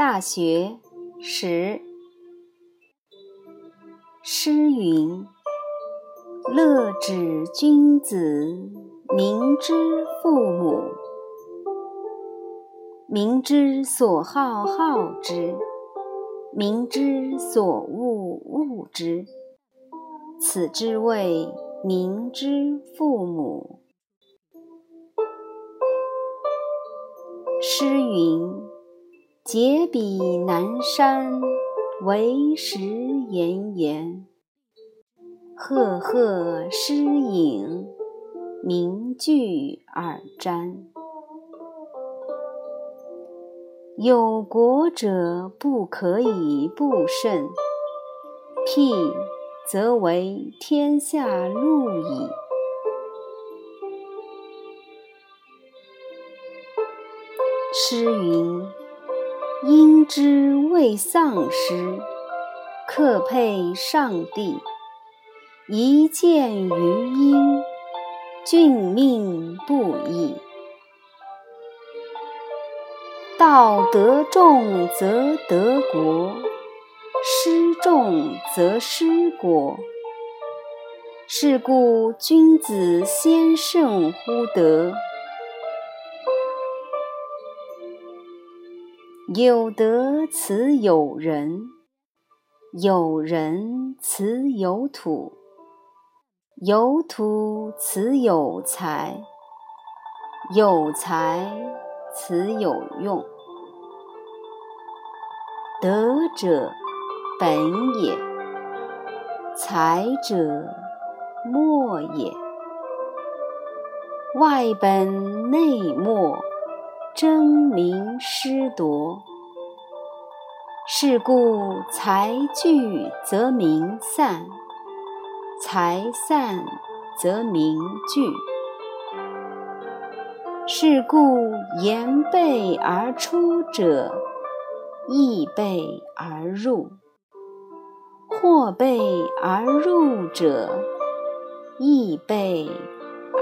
大学十。诗云：“乐止君子，明知父母。明知所好好之，明知所恶恶之。此之谓明知父母。”诗云。解彼南山，为石岩岩。赫赫诗影，名具尔瞻。有国者不可以不胜，辟则为天下路矣。诗云。因之未丧失，克配上帝。一见于阴，俊命不已。道德重则得国，失重则失国。是故君子先胜乎德。有德此有人，有人此有土，有土此有财，有财此有用。德者本也，才者末也。外本内末。争名失夺，是故财聚则名散，财散则名聚。是故言备而出者，亦备而入；或备而入者，亦备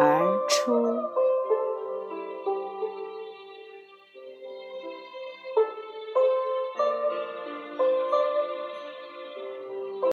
而出。